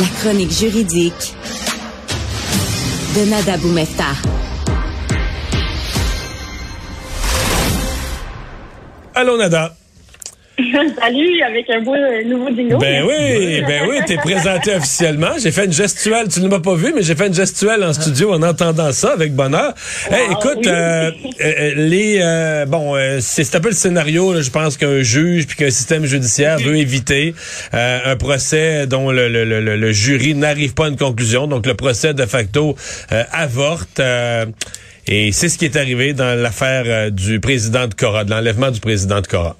La chronique juridique de Nada Boumefta. Allô, Nada. Salut, avec un beau euh, nouveau jingle. Ben oui, ben oui, t'es présenté officiellement. J'ai fait une gestuelle, tu ne m'as pas vu, mais j'ai fait une gestuelle en studio en entendant ça avec bonheur. Hey, écoute, oui. euh, euh, les bon, c'est un peu le scénario. là, je pense qu'un juge puis qu'un système judiciaire veut éviter un procès dont le, le, le, le jury n'arrive pas à une conclusion. Donc le procès de facto avorte. et c'est ce qui est arrivé dans l'affaire du président de Cora, de l'enlèvement du président de Cora.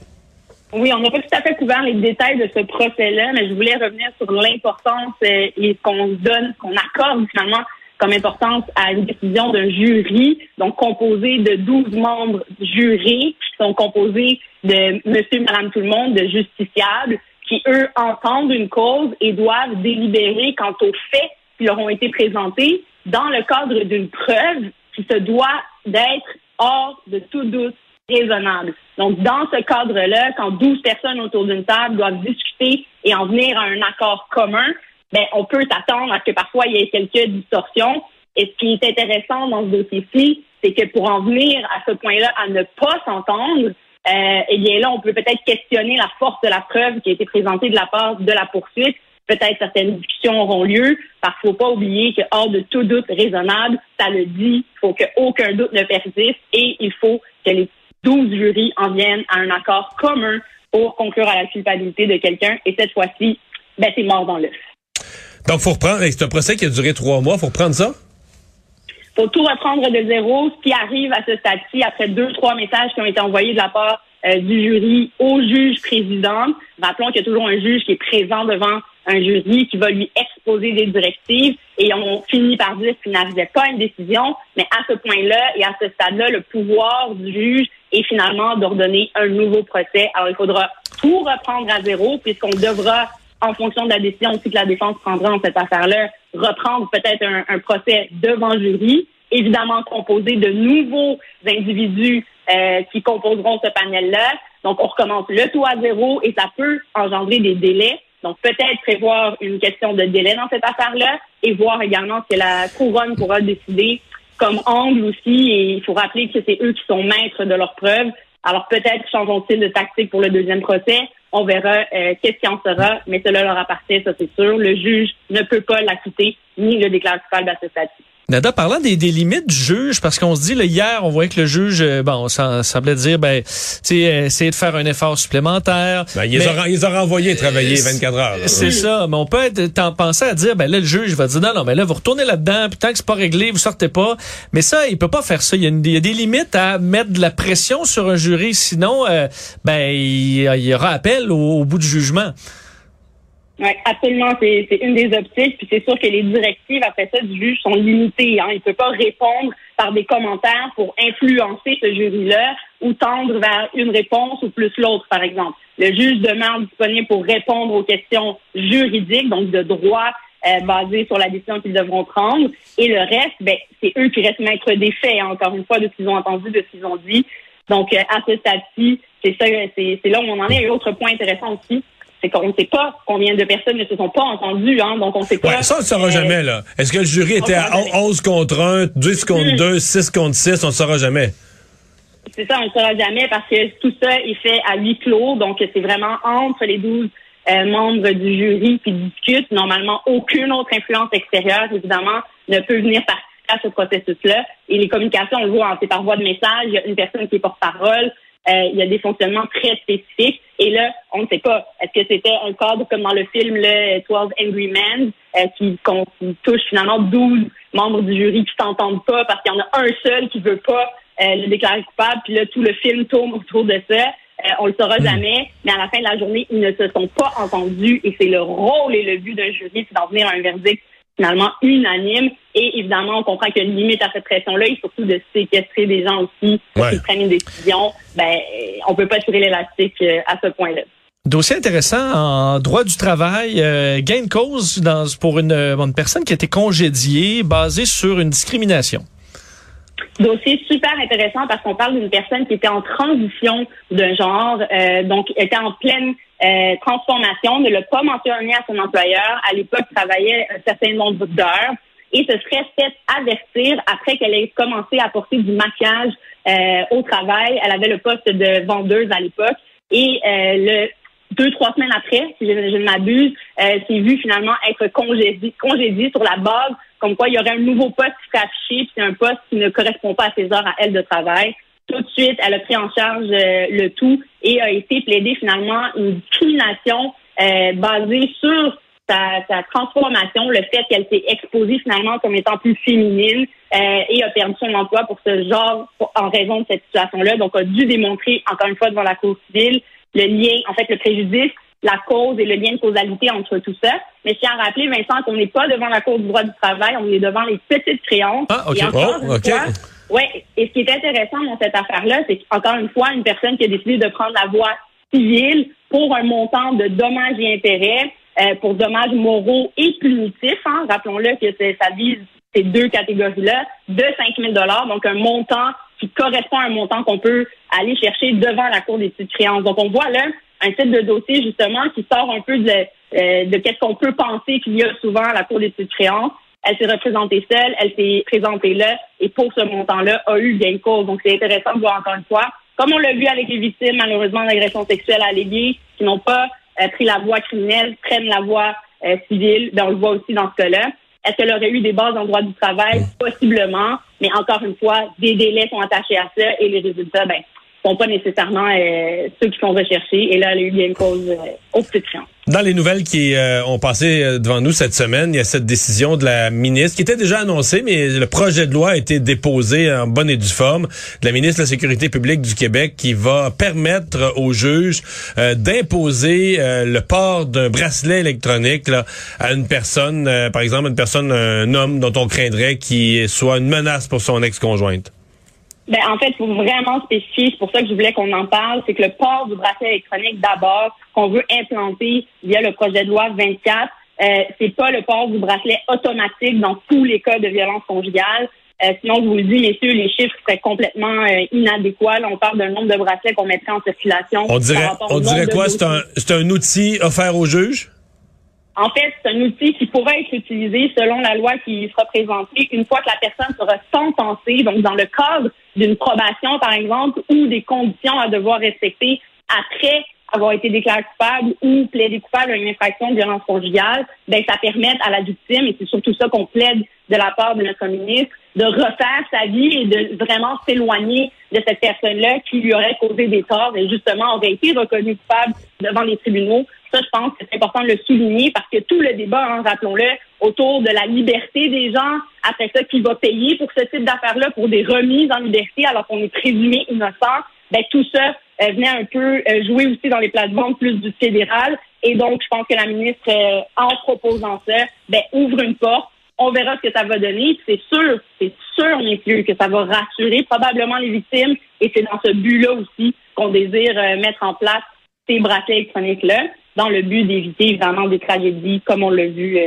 Oui, on n'a pas tout à fait couvert les détails de ce procès-là, mais je voulais revenir sur l'importance euh, et qu'on donne, qu'on accorde finalement comme importance à une décision d'un jury, donc composé de 12 membres jurés, qui sont composés de monsieur, madame, tout le monde, de justiciables, qui, eux, entendent une cause et doivent délibérer quant aux faits qui leur ont été présentés dans le cadre d'une preuve qui se doit d'être hors de tout doute raisonnable. Donc, dans ce cadre-là, quand 12 personnes autour d'une table doivent discuter et en venir à un accord commun, ben, on peut s'attendre à ce que parfois il y ait quelques distorsions. Et ce qui est intéressant dans ce dossier-ci, c'est que pour en venir à ce point-là, à ne pas s'entendre, euh, eh bien là, on peut peut-être questionner la force de la preuve qui a été présentée de la part de la poursuite. Peut-être certaines discussions auront lieu, parce qu'il ne faut pas oublier que hors de tout doute raisonnable, ça le dit, il faut qu'aucun doute ne persiste et il faut que les 12 jurys en viennent à un accord commun pour conclure à la culpabilité de quelqu'un. Et cette fois-ci, ben, c'est mort dans l'œuf. Donc, faut reprendre. C'est un procès qui a duré trois mois. Faut reprendre ça? faut tout reprendre de zéro. Ce qui arrive à ce stade-ci, après deux, trois messages qui ont été envoyés de la part euh, du jury au juge président, rappelons qu'il y a toujours un juge qui est présent devant un jury qui va lui exposer des directives et on finit par dire qu'il n'arrivait pas une décision, mais à ce point-là et à ce stade-là, le pouvoir du juge est finalement d'ordonner un nouveau procès. Alors, il faudra tout reprendre à zéro puisqu'on devra, en fonction de la décision aussi que la défense prendra en cette affaire-là, reprendre peut-être un, un procès devant jury, évidemment composé de nouveaux individus euh, qui composeront ce panel-là. Donc, on recommence le tout à zéro et ça peut engendrer des délais. Donc, peut-être prévoir une question de délai dans cette affaire-là et voir également ce que la couronne pourra décider comme angle aussi. Et il faut rappeler que c'est eux qui sont maîtres de leurs preuves. Alors, peut-être changeront-ils de tactique pour le deuxième procès. On verra euh, qu'est-ce qui en sera, mais cela leur appartient, ça c'est sûr. Le juge ne peut pas l'acquitter ni le déclarer coupable à ce stade-ci. Nada, parlant des, des limites du juge, parce qu'on se dit, là, hier, on voyait que le juge, euh, bon, ça semblait dire, ben, tu sais, essayer de faire un effort supplémentaire. Ben, ils, mais- les ont, ils ont renvoyés travailler 24 heures. C'est ça, mais on peut être t'en penser à dire ben là le juge va dire non non mais là vous retournez là-dedans puis tant que c'est pas réglé vous sortez pas. Mais ça il peut pas faire ça, il y a, une- il y a des limites à mettre de la pression sur un jury sinon euh, ben il, il y aura appel au, au bout du jugement. Oui, absolument. C'est une des optiques. Puis c'est sûr que les directives après ça du juge sont limitées. Hein. Il ne peut pas répondre par des commentaires pour influencer ce jury-là ou tendre vers une réponse ou plus l'autre, par exemple. Le juge demeure disponible pour répondre aux questions juridiques, donc de droit euh, sur la décision qu'ils devront prendre. Et le reste, ben, c'est eux qui restent maîtres des faits, hein, encore une fois, de ce qu'ils ont entendu, de ce qu'ils ont dit. Donc, euh, à ce stade-ci, c'est ça, c'est là où on en est. Et autre point intéressant aussi, c'est qu'on ne sait pas combien de personnes ne se sont pas entendues, hein, donc on ne sait pas. Ouais, ça, on ne saura euh, jamais, là. Est-ce que le jury était à saura jamais. 11 contre 1, 10 contre 2, 6 contre 6? On ne saura jamais? C'est ça, on ne saura jamais parce que tout ça est fait à huis clos. Donc, c'est vraiment entre les 12 euh, membres du jury qui discutent. Normalement, aucune autre influence extérieure, évidemment, ne peut venir participer à ce processus-là. Et les communications, on le voit, hein, c'est par voie de message. Il y a une personne qui est porte-parole. Euh, il y a des fonctionnements très spécifiques. Et là, on ne sait pas. Est-ce que c'était un cadre comme dans le film le 12 Angry Men euh, qui, qu'on- touche finalement 12 membres du jury qui s'entendent pas parce qu'il y en a un seul qui veut pas euh, le déclarer coupable. Puis là, tout le film tourne autour de ça. Euh, on le saura jamais, mais à la fin de la journée, ils ne se sont pas entendus et c'est le rôle et le but d'un jury, c'est d'en venir à un verdict finalement unanime. Et évidemment, on comprend qu'il y a une limite à cette pression-là et surtout de séquestrer des gens aussi Ouais. qu'ils prennent une décision. Ben, on peut pas tirer l'élastique euh, à ce point-là. Dossier intéressant en droit du travail, euh, gain de cause dans, pour une, euh, une personne qui a été congédiée basée sur une discrimination. Dossier super intéressant parce qu'on parle d'une personne qui était en transition d'un genre, euh, donc était en pleine euh, transformation, ne l'a pas mentionné à son employeur. À l'époque, travaillait un certain nombre d'heures et se serait fait avertir après qu'elle ait commencé à porter du maquillage euh, au travail. Elle avait le poste de vendeuse à l'époque et euh, le deux, trois semaines après, si je, ne m'abuse, euh, s'est vu finalement être congédié, sur la base comme quoi il y aurait un nouveau poste qui serait affiché, puis un poste qui ne correspond pas à ses heures à elle de travail. Tout de suite, elle a pris en charge euh, le tout et a été plaidée finalement une discrimination euh, basée sur sa, sa, transformation, le fait qu'elle s'est exposée finalement comme étant plus féminine euh, et a perdu son emploi pour ce genre en raison de cette situation-là. Donc, a dû démontrer encore une fois devant la Cour civile le lien, en fait, le préjudice, la cause et le lien de causalité entre tout ça. Mais je tiens à rappeler, Vincent, qu'on n'est pas devant la Cour du droit du travail, on est devant les petites créances. Ah, OK. Oh, OK. ouais, et ce qui est intéressant dans cette affaire-là, c'est qu'encore une fois, une personne qui a décidé de prendre la voie civile pour un montant de dommages et intérêts, euh, pour dommages moraux et punitifs, hein, rappelons-le que ça vise ces deux catégories-là, de 5 000 donc un montant qui correspond à un montant qu'on peut aller chercher devant la Cour des petites créances. Donc, on voit là un type de dossier, justement, qui sort un peu de, euh, de qu'est-ce qu'on peut penser qu'il y a souvent à la Cour des petites créances. Elle s'est représentée seule, elle s'est présentée là, et pour ce montant-là, a eu gain de cause. Donc, c'est intéressant de voir encore une fois, comme on l'a vu avec les victimes, malheureusement, d'agressions sexuelles alléguées, qui n'ont pas euh, pris la voie criminelle, prennent la voie euh, civile. Ben, on le voit aussi dans ce cas-là. Est-ce qu'elle aurait eu des bases en droit du travail? Possiblement. Mais encore une fois, des délais sont attachés à ça et les résultats, ben, sont pas nécessairement euh, ceux qui sont recherchés. Et là, elle a eu bien une cause euh. Dans les nouvelles qui euh, ont passé euh, devant nous cette semaine, il y a cette décision de la ministre qui était déjà annoncée, mais le projet de loi a été déposé en bonne et due forme de la ministre de la Sécurité publique du Québec qui va permettre aux juges euh, d'imposer le port d'un bracelet électronique là, à une personne, par exemple une personne, un homme dont on craindrait qu'il soit une menace pour son ex-conjointe. Ben, en fait, il faut vraiment spécifier, c'est pour ça que je voulais qu'on en parle, c'est que le port du bracelet électronique, d'abord, qu'on veut implanter via le projet de loi 24, euh, c'est pas le port du bracelet automatique dans tous les cas de violence conjugale. Euh, sinon, je vous le dis, messieurs, les chiffres seraient complètement euh, inadéquats. Là, on parle d'un nombre de bracelets qu'on mettrait en circulation. On dirait, on dirait quoi? C'est un, c'est un outil offert aux juges? En fait, c'est un outil qui pourrait être utilisé selon la loi qui sera présentée une fois que la personne sera sentencée, donc dans le cadre d'une probation, par exemple, ou des conditions à devoir respecter après avoir été déclaré coupable ou plaidé coupable à une infraction de violence conjugale, ben ça permet à la victime, et c'est surtout ça qu'on plaide de la part de notre ministre, de refaire sa vie et de vraiment s'éloigner de cette personne-là qui lui aurait causé des torts et justement aurait été reconnue coupable devant les tribunaux. Ça, je pense que c'est important de le souligner parce que tout le débat, hein, rappelons-le, autour de la liberté des gens, après ça, qui va payer pour ce type d'affaires-là, pour des remises en liberté alors qu'on est présumé innocent, ben tout ça euh, venait un peu euh, jouer aussi dans les plates-bandes plus du fédéral. Et donc, je pense que la ministre, euh, en proposant ça, ben, ouvre une porte. On verra ce que ça va donner. C'est sûr, c'est sûr, plus, que ça va rassurer probablement les victimes. Et c'est dans ce but-là aussi qu'on désire mettre en place ces bracelets électroniques-là, dans le but d'éviter évidemment des tragédies comme on l'a vu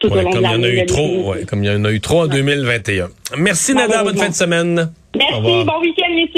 tout au long de l'année. Il y en a eu trop, comme il y en a eu trop en 2021. Merci Nada, bonne fin de semaine. Merci, bon week-end, messieurs.